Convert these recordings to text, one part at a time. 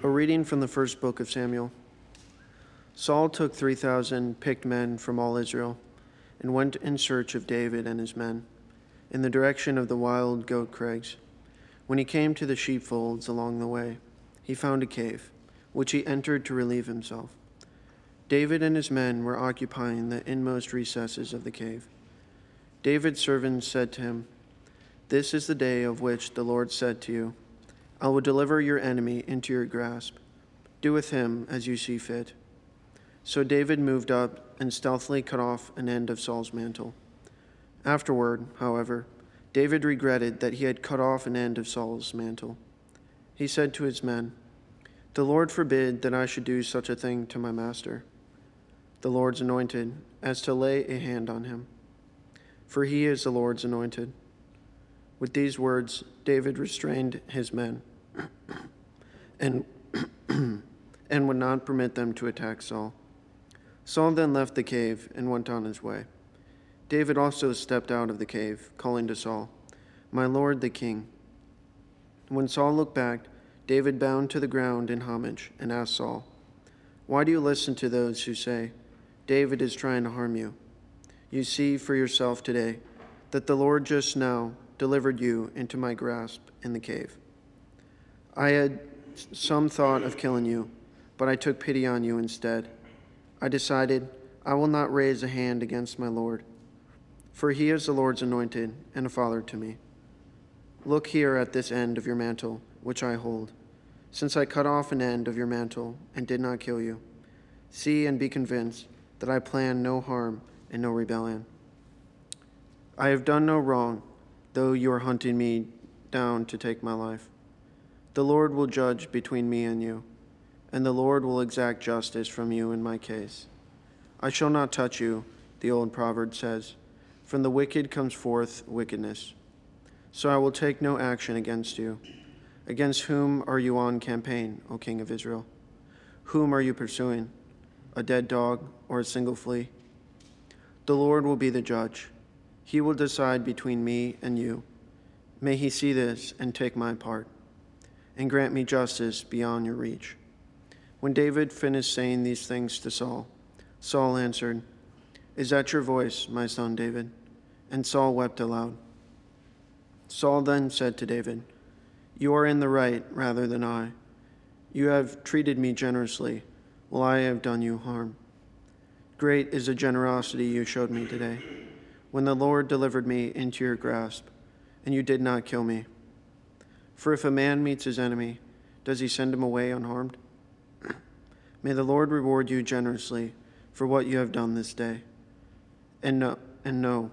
A reading from the first book of Samuel. Saul took 3,000 picked men from all Israel and went in search of David and his men in the direction of the wild goat crags. When he came to the sheepfolds along the way, he found a cave, which he entered to relieve himself. David and his men were occupying the inmost recesses of the cave. David's servants said to him, This is the day of which the Lord said to you, I will deliver your enemy into your grasp. Do with him as you see fit. So David moved up and stealthily cut off an end of Saul's mantle. Afterward, however, David regretted that he had cut off an end of Saul's mantle. He said to his men, The Lord forbid that I should do such a thing to my master, the Lord's anointed, as to lay a hand on him. For he is the Lord's anointed. With these words, David restrained his men and, and would not permit them to attack Saul. Saul then left the cave and went on his way. David also stepped out of the cave, calling to Saul, My lord the king. When Saul looked back, David bowed to the ground in homage and asked Saul, Why do you listen to those who say, David is trying to harm you? You see for yourself today that the Lord just now delivered you into my grasp in the cave. I had some thought of killing you, but I took pity on you instead. I decided I will not raise a hand against my Lord, for he is the Lord's anointed and a father to me. Look here at this end of your mantle, which I hold, since I cut off an end of your mantle and did not kill you. See and be convinced that I plan no harm and no rebellion. I have done no wrong, though you are hunting me down to take my life. The Lord will judge between me and you, and the Lord will exact justice from you in my case. I shall not touch you, the old proverb says. From the wicked comes forth wickedness. So I will take no action against you. Against whom are you on campaign, O King of Israel? Whom are you pursuing? A dead dog or a single flea? The Lord will be the judge. He will decide between me and you. May he see this and take my part and grant me justice beyond your reach. When David finished saying these things to Saul, Saul answered, Is that your voice, my son David? And Saul wept aloud. Saul then said to David, You are in the right rather than I. You have treated me generously, while I have done you harm. Great is the generosity you showed me today, when the Lord delivered me into your grasp, and you did not kill me. For if a man meets his enemy, does he send him away unharmed? May the Lord reward you generously for what you have done this day. And know, and know,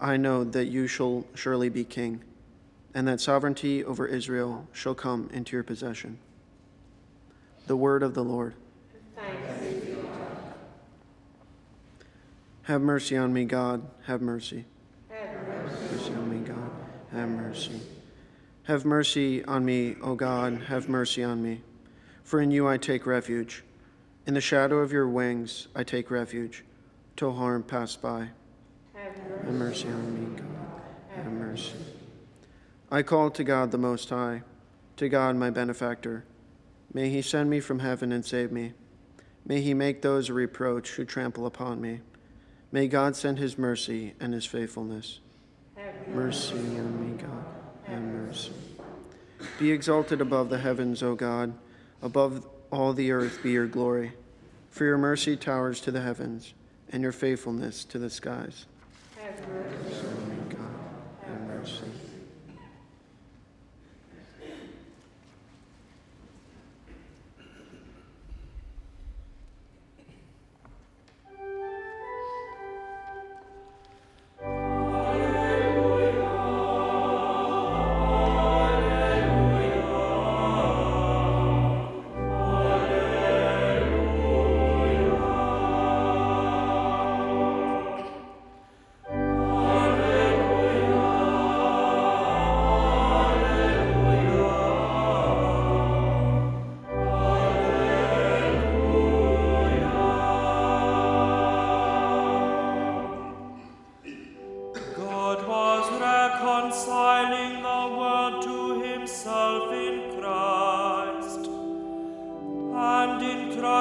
I know that you shall surely be king, and that sovereignty over Israel shall come into your possession. The word of the Lord. Have mercy on me, God, have mercy. Have mercy on me, God, have mercy. Have mercy on me, O God, have mercy on me. For in you I take refuge. In the shadow of your wings I take refuge, till harm pass by. Have mercy, have mercy on me, God, have mercy. I call to God the Most High, to God my benefactor. May he send me from heaven and save me. May he make those a reproach who trample upon me. May God send his mercy and his faithfulness. Have mercy on me, God have mercy. Be exalted above the heavens, O God, above all the earth be your glory. For your mercy towers to the heavens, and your faithfulness to the skies. Have mercy. God, have mercy.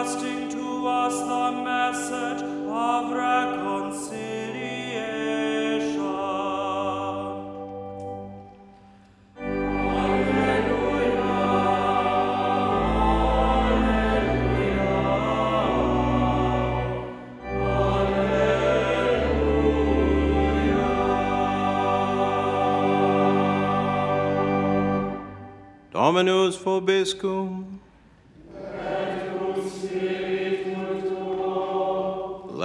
Entrusting to us the message of reconciliation. Dominus vobiscum.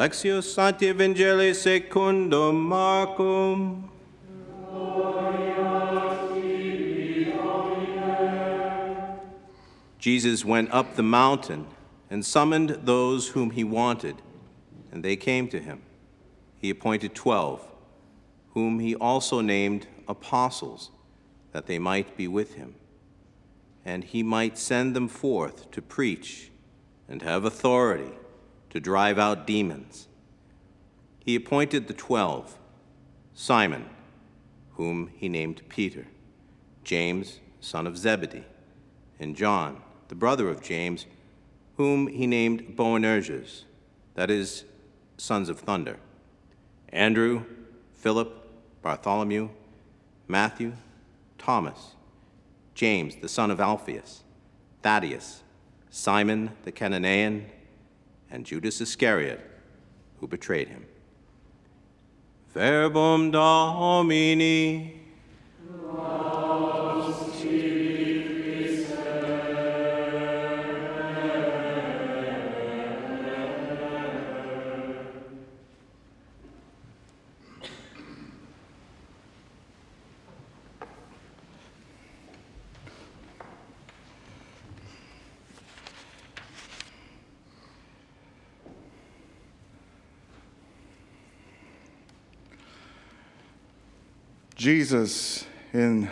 Lectio Sancti Evangelii secundum Marcum. Jesus went up the mountain and summoned those whom he wanted, and they came to him. He appointed twelve, whom he also named apostles, that they might be with him and he might send them forth to preach and have authority to drive out demons. He appointed the twelve Simon, whom he named Peter, James, son of Zebedee, and John, the brother of James, whom he named Boanerges, that is, sons of thunder, Andrew, Philip, Bartholomew, Matthew, Thomas, James, the son of Alphaeus, Thaddeus, Simon the Cananaean, and Judas Iscariot, who betrayed him. Verbum Domini. Jesus, in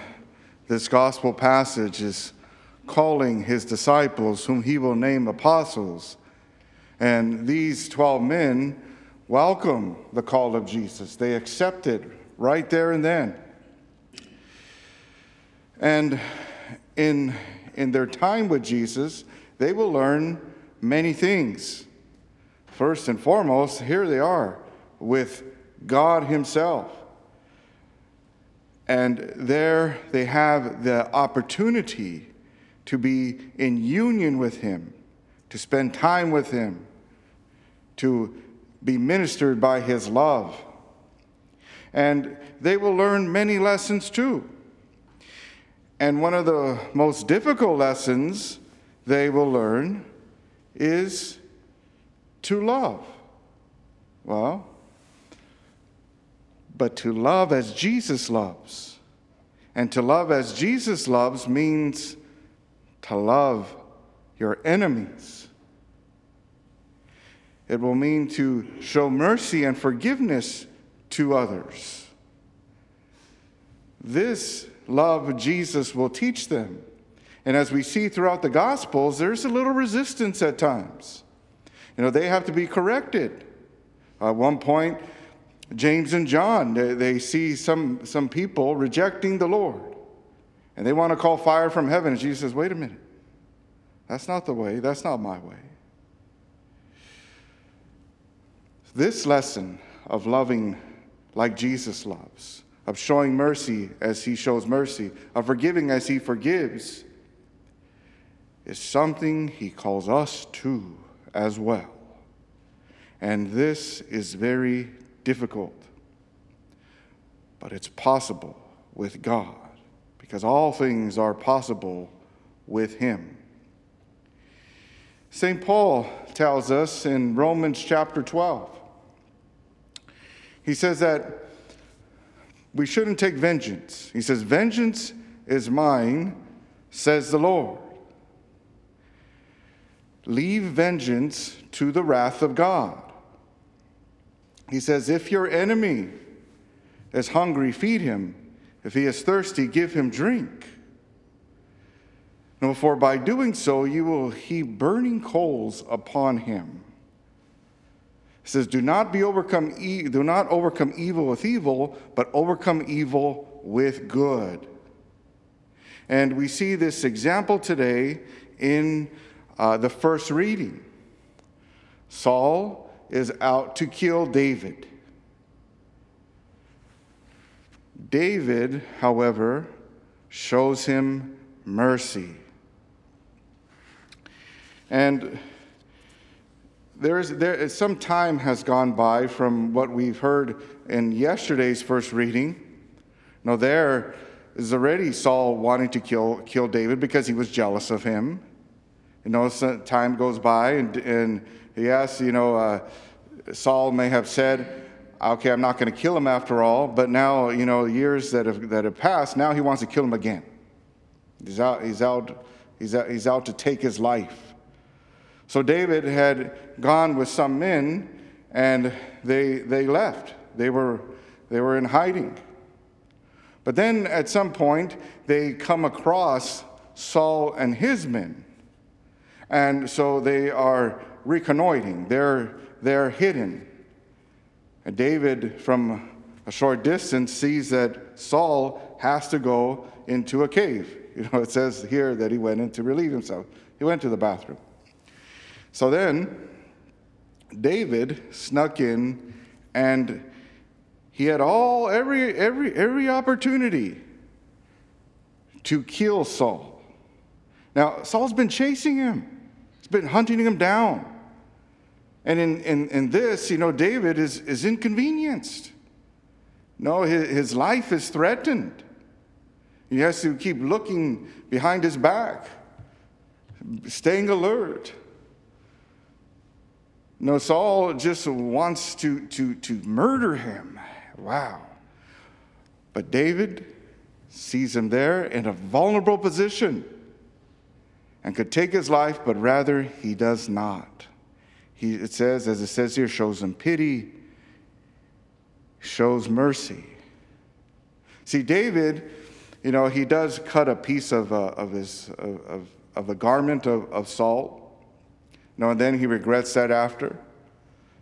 this gospel passage, is calling his disciples, whom he will name apostles. And these 12 men welcome the call of Jesus, they accept it right there and then. And in, in their time with Jesus, they will learn many things. First and foremost, here they are with God Himself. And there they have the opportunity to be in union with Him, to spend time with Him, to be ministered by His love. And they will learn many lessons too. And one of the most difficult lessons they will learn is to love. Well, but to love as Jesus loves. And to love as Jesus loves means to love your enemies. It will mean to show mercy and forgiveness to others. This love Jesus will teach them. And as we see throughout the Gospels, there's a little resistance at times. You know, they have to be corrected. At one point, James and John, they, they see some, some people rejecting the Lord. And they want to call fire from heaven. And Jesus says, wait a minute. That's not the way. That's not my way. This lesson of loving like Jesus loves, of showing mercy as he shows mercy, of forgiving as he forgives, is something he calls us to as well. And this is very difficult, but it's possible with God because all things are possible with Him. St. Paul tells us in Romans chapter 12, he says that we shouldn't take vengeance. He says, Vengeance is mine, says the Lord. Leave vengeance to the wrath of God. He says, If your enemy is hungry, feed him. If he is thirsty, give him drink. No, for by doing so, you will heap burning coals upon him. He says, Do not be overcome, e- do not overcome evil with evil, but overcome evil with good. And we see this example today in uh, the first reading. Saul is out to kill David. David, however, shows him mercy. And there's, there, some time has gone by from what we've heard in yesterday's first reading. Now, there is already Saul wanting to kill, kill David because he was jealous of him. You know, time goes by, and, and yes, you know, uh, Saul may have said, okay, I'm not going to kill him after all, but now, you know, the years that have, that have passed, now he wants to kill him again. He's out, he's out, he's out, he's out to take his life. So David had gone with some men and they, they left. They were, they were in hiding. But then at some point, they come across Saul and his men. And so they are reconnoitering, they're, they're hidden. And David, from a short distance, sees that Saul has to go into a cave. You know, it says here that he went in to relieve himself. He went to the bathroom. So then, David snuck in and he had all every every every opportunity to kill Saul. Now, Saul's been chasing him. He's been hunting him down. And in, in, in this, you know, David is, is inconvenienced. No, his, his life is threatened. He has to keep looking behind his back, staying alert. No, Saul just wants to, to, to murder him. Wow. But David sees him there in a vulnerable position and could take his life, but rather he does not. He, it says, as it says here, shows him pity, shows mercy. See, David, you know, he does cut a piece of, uh, of, his, of, of a garment of, of Saul no, and then he regrets that after.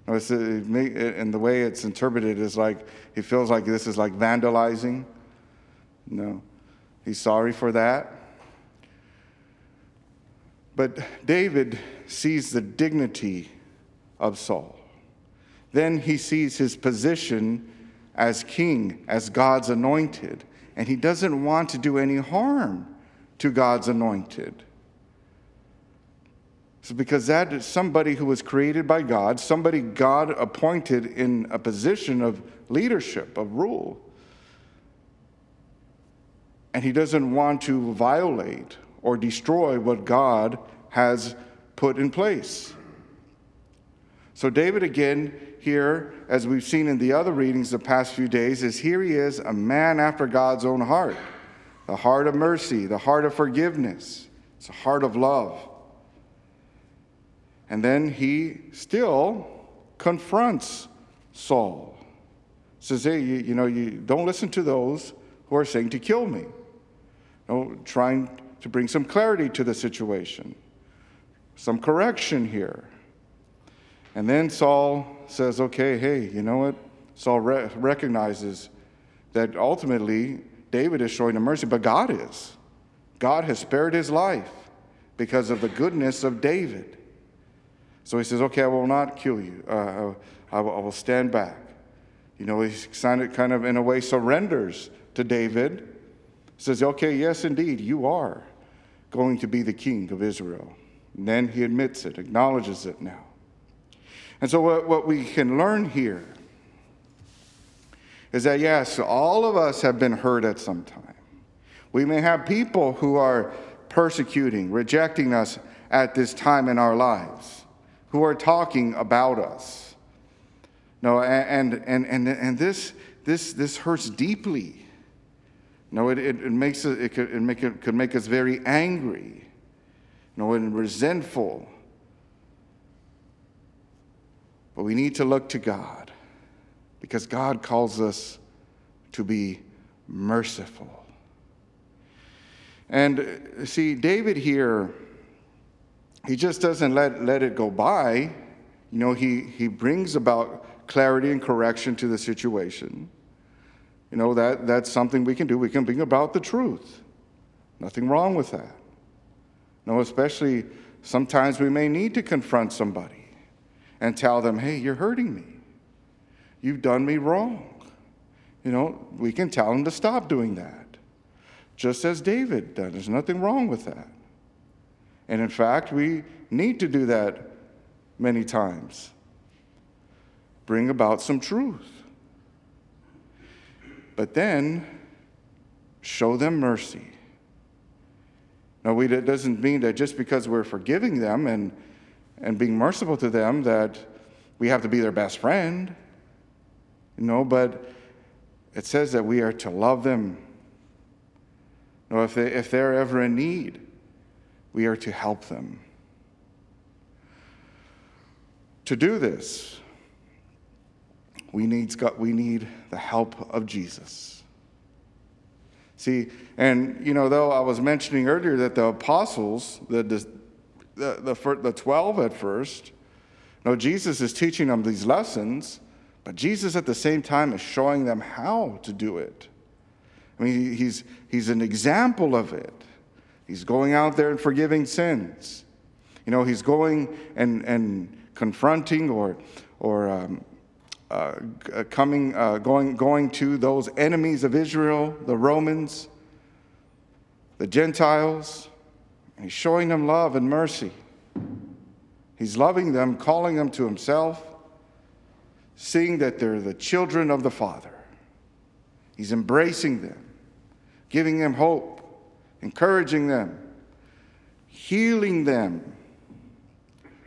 No, it's, and the way it's interpreted is like he feels like this is like vandalizing. No, he's sorry for that. But David sees the dignity of Saul. Then he sees his position as king, as God's anointed, and he doesn't want to do any harm to God's anointed. So because that is somebody who was created by God, somebody God appointed in a position of leadership, of rule. And he doesn't want to violate or destroy what God has put in place. So, David, again, here, as we've seen in the other readings the past few days, is here he is, a man after God's own heart the heart of mercy, the heart of forgiveness, it's a heart of love. And then he still confronts Saul. Says, hey, you, you know, you don't listen to those who are saying to kill me. You know, trying to bring some clarity to the situation, some correction here. And then Saul says, okay, hey, you know what? Saul re- recognizes that ultimately David is showing him mercy, but God is. God has spared his life because of the goodness of David. So he says, Okay, I will not kill you. Uh, I, will, I will stand back. You know, he kind of, in a way, surrenders to David. Says, Okay, yes, indeed, you are going to be the king of Israel. And then he admits it, acknowledges it now. And so, what, what we can learn here is that, yes, all of us have been hurt at some time. We may have people who are persecuting, rejecting us at this time in our lives who are talking about us. No, and, and, and, and this, this, this hurts deeply. No, it, it, it makes it, it, could, it, make, it could make us very angry, no, and resentful. But we need to look to God because God calls us to be merciful. And uh, see, David here he just doesn't let, let it go by. You know, he, he brings about clarity and correction to the situation. You know, that, that's something we can do. We can bring about the truth. Nothing wrong with that. No, especially sometimes we may need to confront somebody. And tell them, hey, you're hurting me. You've done me wrong. You know, we can tell them to stop doing that, just as David did. There's nothing wrong with that. And in fact, we need to do that many times. Bring about some truth. But then show them mercy. Now, we, that doesn't mean that just because we're forgiving them and, and being merciful to them, that we have to be their best friend. You know, but it says that we are to love them. You know, if, they, if they're ever in need, we are to help them. To do this, we need, we need the help of Jesus. See, and you know, though I was mentioning earlier that the apostles, the, the, the, the 12 at first, no, Jesus is teaching them these lessons, but Jesus at the same time is showing them how to do it. I mean, he's, he's an example of it. He's going out there and forgiving sins. You know, he's going and, and confronting or, or um, uh, coming, uh, going, going to those enemies of Israel, the Romans, the Gentiles. He's showing them love and mercy. He's loving them, calling them to himself, seeing that they're the children of the Father. He's embracing them, giving them hope, encouraging them, healing them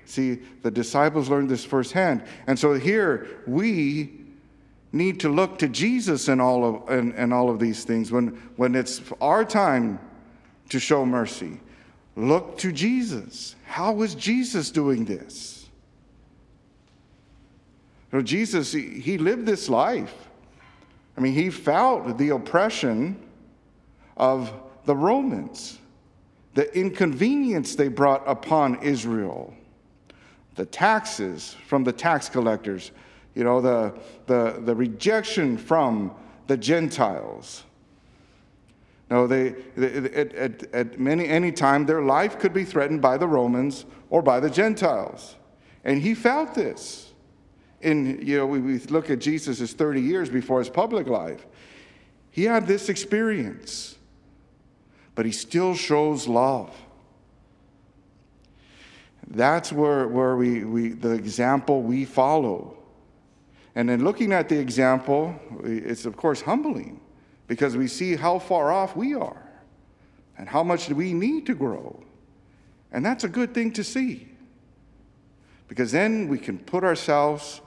See, the disciples learned this firsthand. And so here we need to look to Jesus in all of, in, in all of these things. When, when it's our time to show mercy, look to Jesus. How was Jesus doing this? You know, Jesus, he, he lived this life. I mean, he felt the oppression of the Romans, the inconvenience they brought upon Israel the taxes from the tax collectors, you know, the, the, the rejection from the Gentiles. No, they, at, at, at many, any time, their life could be threatened by the Romans or by the Gentiles. And he felt this. And, you know, we, we look at Jesus' 30 years before his public life. He had this experience, but he still shows love. That's where, where we, we, the example we follow. And in looking at the example, it's of course humbling because we see how far off we are and how much we need to grow. And that's a good thing to see because then we can put ourselves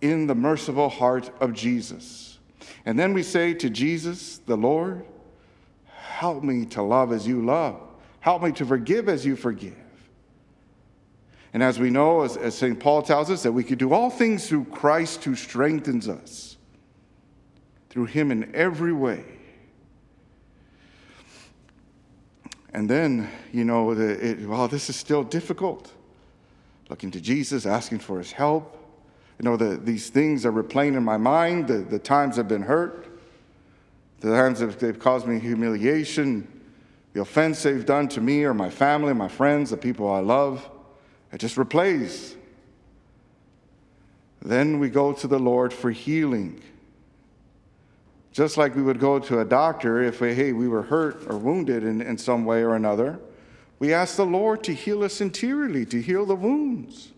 in the merciful heart of Jesus. And then we say to Jesus, the Lord, help me to love as you love, help me to forgive as you forgive. And as we know, as, St. Paul tells us, that we can do all things through Christ who strengthens us, through him in every way. And then, you know, the, it, this is still difficult. Looking to Jesus, asking for his help. You know, the, these things are replaying in my mind, the, the times I've been hurt, the times that they've caused me humiliation, the offense they've done to me or my family, my friends, the people I love. It just replays. Then we go to the Lord for healing. Just like we would go to a doctor if, we, hey, we were hurt or wounded in, in some way or another, we ask the Lord to heal us interiorly, to heal the wounds.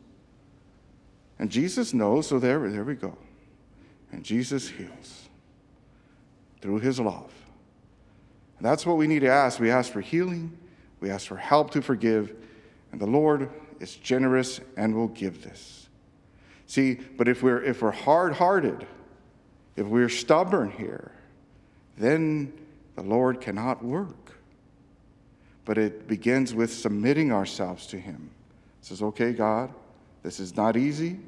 And Jesus knows, so there, there we go. And Jesus heals through his love. And that's what we need to ask. We ask for healing, we ask for help to forgive, and the Lord is generous and will give this. See, but if we're if we're hard-hearted, if we're stubborn here, then the Lord cannot work. But it begins with submitting ourselves to him. It says, "Okay, God, this is not easy.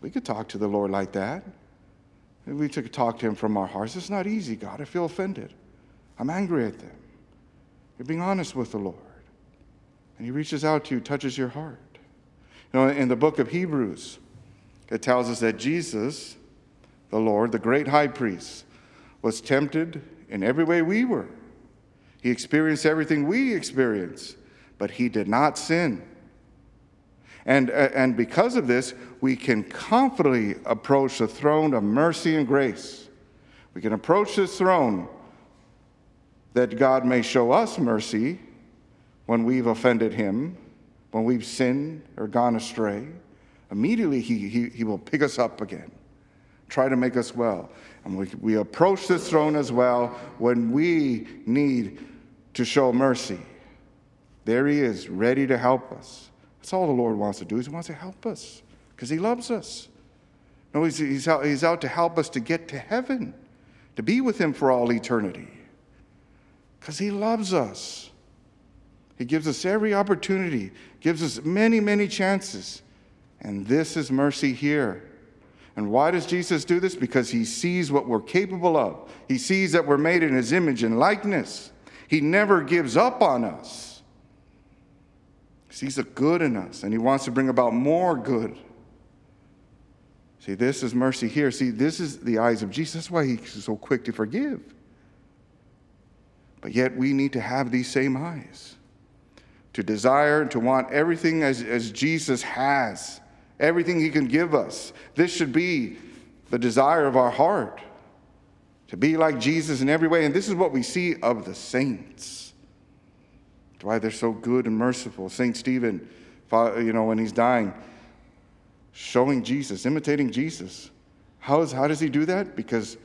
We could talk to the Lord like that. We could talk to him from our hearts. It's not easy, God. I feel offended. I'm angry at them. You're being honest with the Lord. And he reaches out to you, touches your heart. You know, in the book of Hebrews, it tells us that Jesus, the Lord, the great high priest, was tempted in every way we were. He experienced everything we experience, but he did not sin. And, uh, and because of this, we can confidently approach the throne of mercy and grace. We can approach this throne that God may show us mercy when we've offended Him, when we've sinned or gone astray. Immediately, He, he, he will pick us up again, try to make us well. And we, we approach this throne as well when we need to show mercy. There He is, ready to help us. That's all the Lord wants to do, He wants to help us because He loves us. No, he's, he's, out, he's out to help us to get to heaven, to be with Him for all eternity because He loves us. He gives us every opportunity, gives us many, many chances. And this is mercy here. And why does Jesus do this? Because He sees what we're capable of, He sees that we're made in His image and likeness. He never gives up on us. He sees the good in us, and He wants to bring about more good. See, this is mercy here. See, this is the eyes of Jesus. That's why He's so quick to forgive. But yet we need to have these same eyes to desire and to want everything as, as Jesus has, everything He can give us. This should be the desire of our heart to be like Jesus in every way. And this is what we see of the saints. That's why they're so good and merciful. St. Stephen, you know, when he's dying, showing Jesus, imitating Jesus. How, is, how does he do that? Because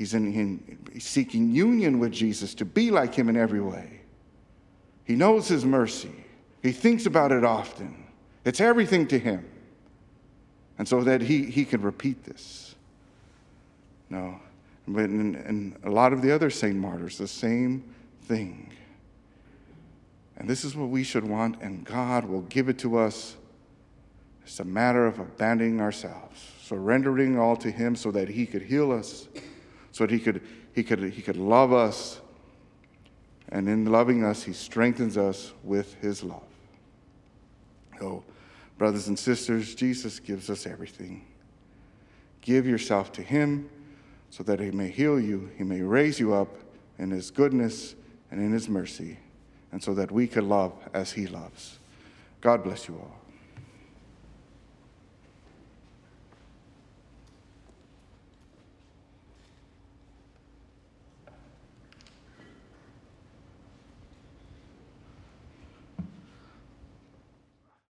He's, in, in, he's seeking union with Jesus to be like him in every way. He knows his mercy. He thinks about it often. It's everything to him. And so that he, he can repeat this. No. But in a lot of the other saint martyrs, the same thing. And this is what we should want, and God will give it to us. It's a matter of abandoning ourselves, surrendering all to Him so that He could heal us so that he could, he could, he could love us. And in loving us, he strengthens us with his love. Oh, brothers and sisters, Jesus gives us everything. Give yourself to him so that he may heal you, he may raise you up in his goodness and in his mercy, and so that we can love as he loves. God bless you all.